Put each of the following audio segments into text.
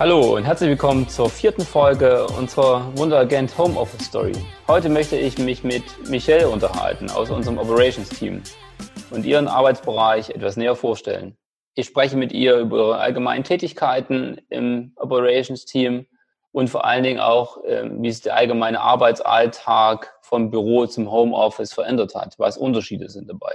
Hallo und herzlich willkommen zur vierten Folge unserer Wunderagent Home Office Story. Heute möchte ich mich mit Michelle unterhalten aus unserem Operations Team und ihren Arbeitsbereich etwas näher vorstellen. Ich spreche mit ihr über ihre allgemeinen Tätigkeiten im Operations Team und vor allen Dingen auch, ähm, wie sich der allgemeine Arbeitsalltag vom Büro zum Homeoffice verändert hat, was Unterschiede sind dabei.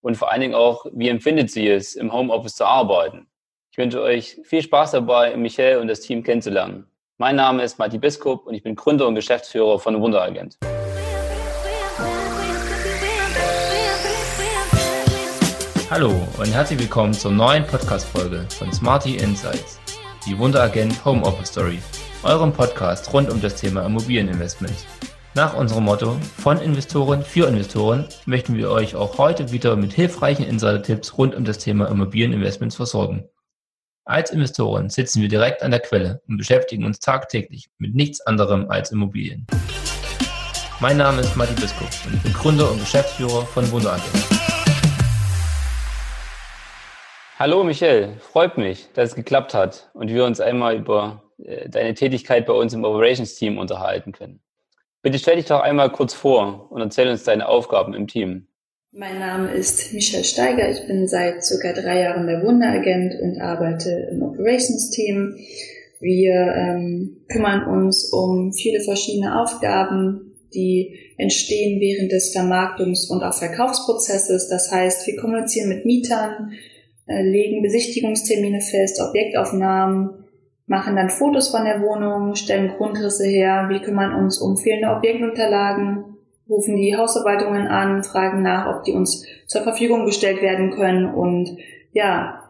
Und vor allen Dingen auch, wie empfindet sie es, im Homeoffice zu arbeiten? Ich wünsche euch viel Spaß dabei, Michael und das Team kennenzulernen. Mein Name ist Matti Biskup und ich bin Gründer und Geschäftsführer von Wunderagent. Hallo und herzlich willkommen zur neuen Podcast-Folge von Smarty Insights, die Wunderagent Home Office Story, eurem Podcast rund um das Thema Immobilieninvestment. Nach unserem Motto von Investoren für Investoren möchten wir euch auch heute wieder mit hilfreichen Insider-Tipps rund um das Thema Immobilieninvestments versorgen. Als Investoren sitzen wir direkt an der Quelle und beschäftigen uns tagtäglich mit nichts anderem als Immobilien. Mein Name ist Matti Biskup und ich bin Gründer und Geschäftsführer von Wunderagent. Hallo Michelle, freut mich, dass es geklappt hat und wir uns einmal über äh, deine Tätigkeit bei uns im Operations Team unterhalten können. Bitte stell dich doch einmal kurz vor und erzähl uns deine Aufgaben im Team. Mein Name ist Michelle Steiger. Ich bin seit circa drei Jahren der Wunderagent und arbeite im Operations-Team. Wir ähm, kümmern uns um viele verschiedene Aufgaben, die entstehen während des Vermarktungs- und auch Verkaufsprozesses. Das heißt, wir kommunizieren mit Mietern, äh, legen Besichtigungstermine fest, Objektaufnahmen, machen dann Fotos von der Wohnung, stellen Grundrisse her. Wir kümmern uns um fehlende Objektunterlagen, rufen die Hausverwaltungen an, fragen nach, ob die uns zur Verfügung gestellt werden können und ja,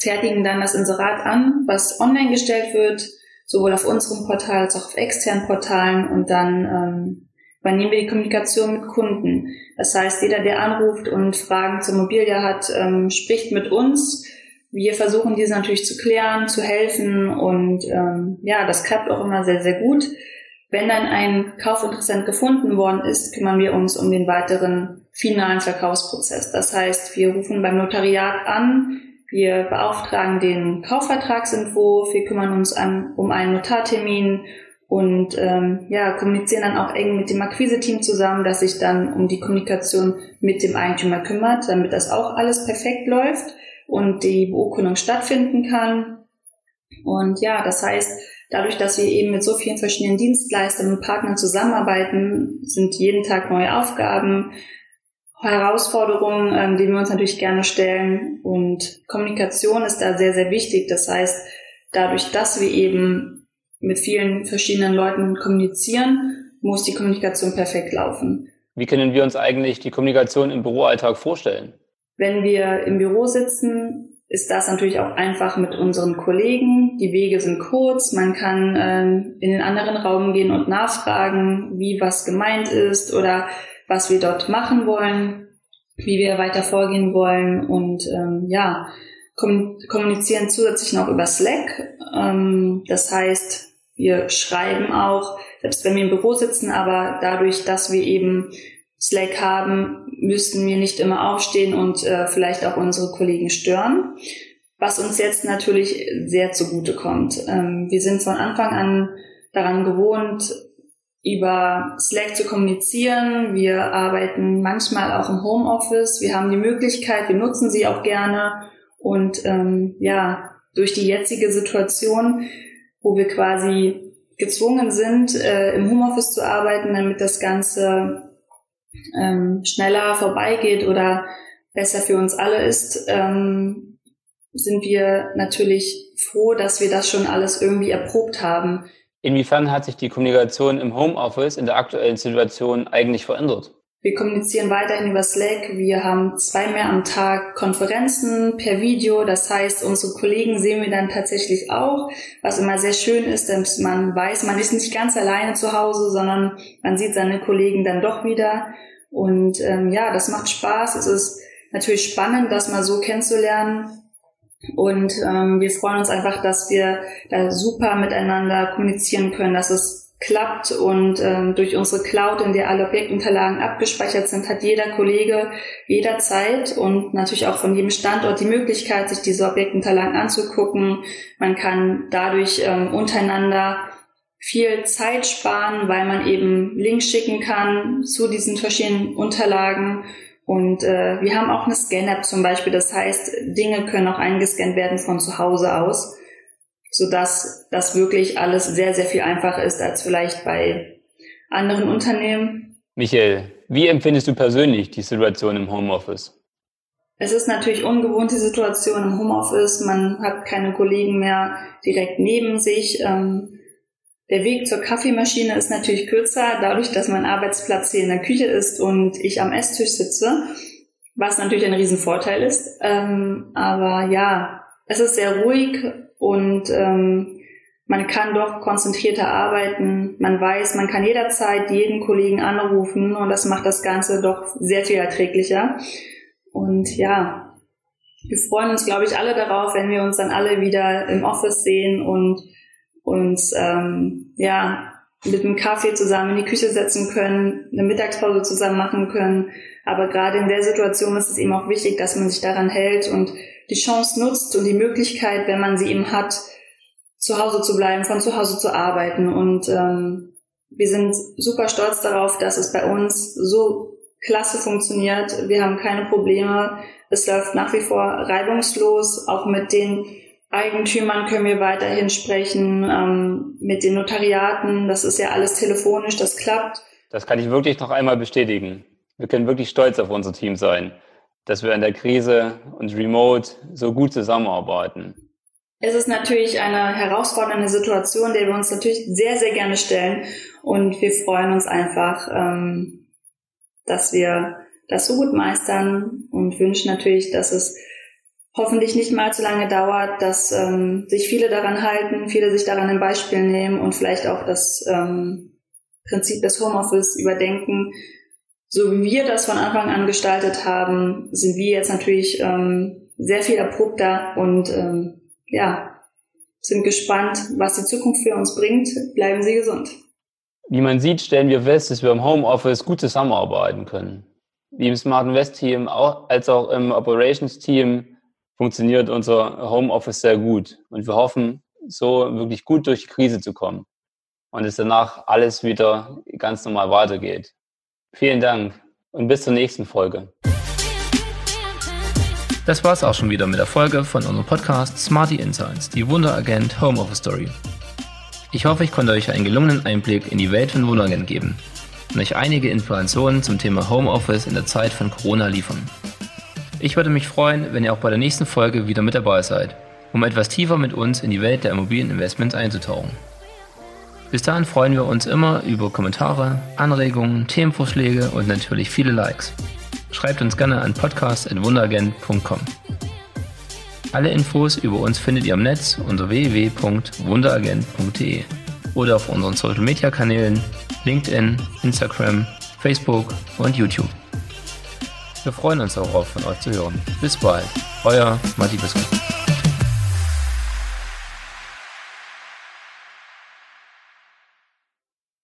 fertigen dann das Inserat an, was online gestellt wird, sowohl auf unserem Portal als auch auf externen Portalen und dann ähm, übernehmen wir die Kommunikation mit Kunden. Das heißt, jeder, der anruft und Fragen zur Immobilie hat, ähm, spricht mit uns. Wir versuchen diese natürlich zu klären, zu helfen und ähm, ja, das klappt auch immer sehr, sehr gut. Wenn dann ein Kaufinteressent gefunden worden ist, kümmern wir uns um den weiteren finalen Verkaufsprozess. Das heißt, wir rufen beim Notariat an, wir beauftragen den Kaufvertragsentwurf, wir kümmern uns an, um einen Notartermin und ähm, ja, kommunizieren dann auch eng mit dem Akquise-Team zusammen, das sich dann um die Kommunikation mit dem Eigentümer kümmert, damit das auch alles perfekt läuft und die Beurkundung stattfinden kann. Und ja, das heißt, Dadurch, dass wir eben mit so vielen verschiedenen Dienstleistern und Partnern zusammenarbeiten, sind jeden Tag neue Aufgaben, Herausforderungen, ähm, die wir uns natürlich gerne stellen. Und Kommunikation ist da sehr, sehr wichtig. Das heißt, dadurch, dass wir eben mit vielen verschiedenen Leuten kommunizieren, muss die Kommunikation perfekt laufen. Wie können wir uns eigentlich die Kommunikation im Büroalltag vorstellen? Wenn wir im Büro sitzen, ist das natürlich auch einfach mit unseren Kollegen. Die Wege sind kurz, man kann ähm, in den anderen Raum gehen und nachfragen, wie was gemeint ist oder was wir dort machen wollen, wie wir weiter vorgehen wollen und ähm, ja, kommunizieren zusätzlich noch über Slack. Ähm, das heißt, wir schreiben auch, selbst wenn wir im Büro sitzen, aber dadurch, dass wir eben Slack haben, müssten wir nicht immer aufstehen und äh, vielleicht auch unsere Kollegen stören, was uns jetzt natürlich sehr zugute kommt. Ähm, wir sind von Anfang an daran gewohnt, über Slack zu kommunizieren. Wir arbeiten manchmal auch im Homeoffice. Wir haben die Möglichkeit, wir nutzen sie auch gerne. Und ähm, ja, durch die jetzige Situation, wo wir quasi gezwungen sind, äh, im Homeoffice zu arbeiten, damit das Ganze ähm, schneller vorbeigeht oder besser für uns alle ist, ähm, sind wir natürlich froh, dass wir das schon alles irgendwie erprobt haben. Inwiefern hat sich die Kommunikation im Homeoffice in der aktuellen Situation eigentlich verändert? Wir kommunizieren weiterhin über Slack. Wir haben zweimal am Tag Konferenzen per Video. Das heißt, unsere Kollegen sehen wir dann tatsächlich auch, was immer sehr schön ist, dass man weiß, man ist nicht ganz alleine zu Hause, sondern man sieht seine Kollegen dann doch wieder. Und ähm, ja, das macht Spaß. Es ist natürlich spannend, das mal so kennenzulernen. Und ähm, wir freuen uns einfach, dass wir da super miteinander kommunizieren können, dass es klappt und ähm, durch unsere Cloud, in der alle Objektunterlagen abgespeichert sind, hat jeder Kollege jederzeit und natürlich auch von jedem Standort die Möglichkeit, sich diese Objektunterlagen anzugucken. Man kann dadurch ähm, untereinander viel Zeit sparen, weil man eben Links schicken kann zu diesen verschiedenen Unterlagen. Und äh, wir haben auch eine Scan-App zum Beispiel. Das heißt, Dinge können auch eingescannt werden von zu Hause aus so dass das wirklich alles sehr, sehr viel einfacher ist als vielleicht bei anderen Unternehmen. Michael, wie empfindest du persönlich die Situation im Homeoffice? Es ist natürlich ungewohnt, die Situation im Homeoffice. Man hat keine Kollegen mehr direkt neben sich. Ähm, der Weg zur Kaffeemaschine ist natürlich kürzer, dadurch, dass mein Arbeitsplatz hier in der Küche ist und ich am Esstisch sitze, was natürlich ein Riesenvorteil ist. Ähm, aber ja, es ist sehr ruhig und ähm, man kann doch konzentrierter arbeiten. Man weiß, man kann jederzeit jeden Kollegen anrufen und das macht das Ganze doch sehr viel erträglicher. Und ja, wir freuen uns, glaube ich, alle darauf, wenn wir uns dann alle wieder im Office sehen und uns ähm, ja mit einem Kaffee zusammen in die Küche setzen können, eine Mittagspause zusammen machen können. Aber gerade in der Situation ist es eben auch wichtig, dass man sich daran hält und die Chance nutzt und die Möglichkeit, wenn man sie eben hat, zu Hause zu bleiben, von zu Hause zu arbeiten. Und ähm, wir sind super stolz darauf, dass es bei uns so klasse funktioniert. Wir haben keine Probleme. Es läuft nach wie vor reibungslos. Auch mit den Eigentümern können wir weiterhin sprechen, ähm, mit den Notariaten. Das ist ja alles telefonisch, das klappt. Das kann ich wirklich noch einmal bestätigen. Wir können wirklich stolz auf unser Team sein dass wir in der Krise und remote so gut zusammenarbeiten? Es ist natürlich eine herausfordernde Situation, der wir uns natürlich sehr, sehr gerne stellen. Und wir freuen uns einfach, ähm, dass wir das so gut meistern und wünschen natürlich, dass es hoffentlich nicht mal zu lange dauert, dass ähm, sich viele daran halten, viele sich daran ein Beispiel nehmen und vielleicht auch das ähm, Prinzip des Homeoffice überdenken, so wie wir das von Anfang an gestaltet haben, sind wir jetzt natürlich ähm, sehr viel erprobter und ähm, ja, sind gespannt, was die Zukunft für uns bringt. Bleiben Sie gesund. Wie man sieht, stellen wir fest, dass wir im Homeoffice gut zusammenarbeiten können. Wie im Smart Invest Team auch, als auch im Operations Team funktioniert unser Homeoffice sehr gut. Und wir hoffen, so wirklich gut durch die Krise zu kommen. Und es danach alles wieder ganz normal weitergeht. Vielen Dank und bis zur nächsten Folge. Das war's auch schon wieder mit der Folge von unserem Podcast Smarty Insights, die Wunderagent Homeoffice Story. Ich hoffe, ich konnte euch einen gelungenen Einblick in die Welt von Wunderagent geben und euch einige Informationen zum Thema Homeoffice in der Zeit von Corona liefern. Ich würde mich freuen, wenn ihr auch bei der nächsten Folge wieder mit dabei seid, um etwas tiefer mit uns in die Welt der Immobilieninvestments einzutauchen. Bis dahin freuen wir uns immer über Kommentare, Anregungen, Themenvorschläge und natürlich viele Likes. Schreibt uns gerne an podcast.wunderagent.com. Alle Infos über uns findet ihr im Netz unter www.wunderagent.de oder auf unseren Social Media Kanälen LinkedIn, Instagram, Facebook und YouTube. Wir freuen uns darauf, von euch zu hören. Bis bald, euer Matti Biskuit.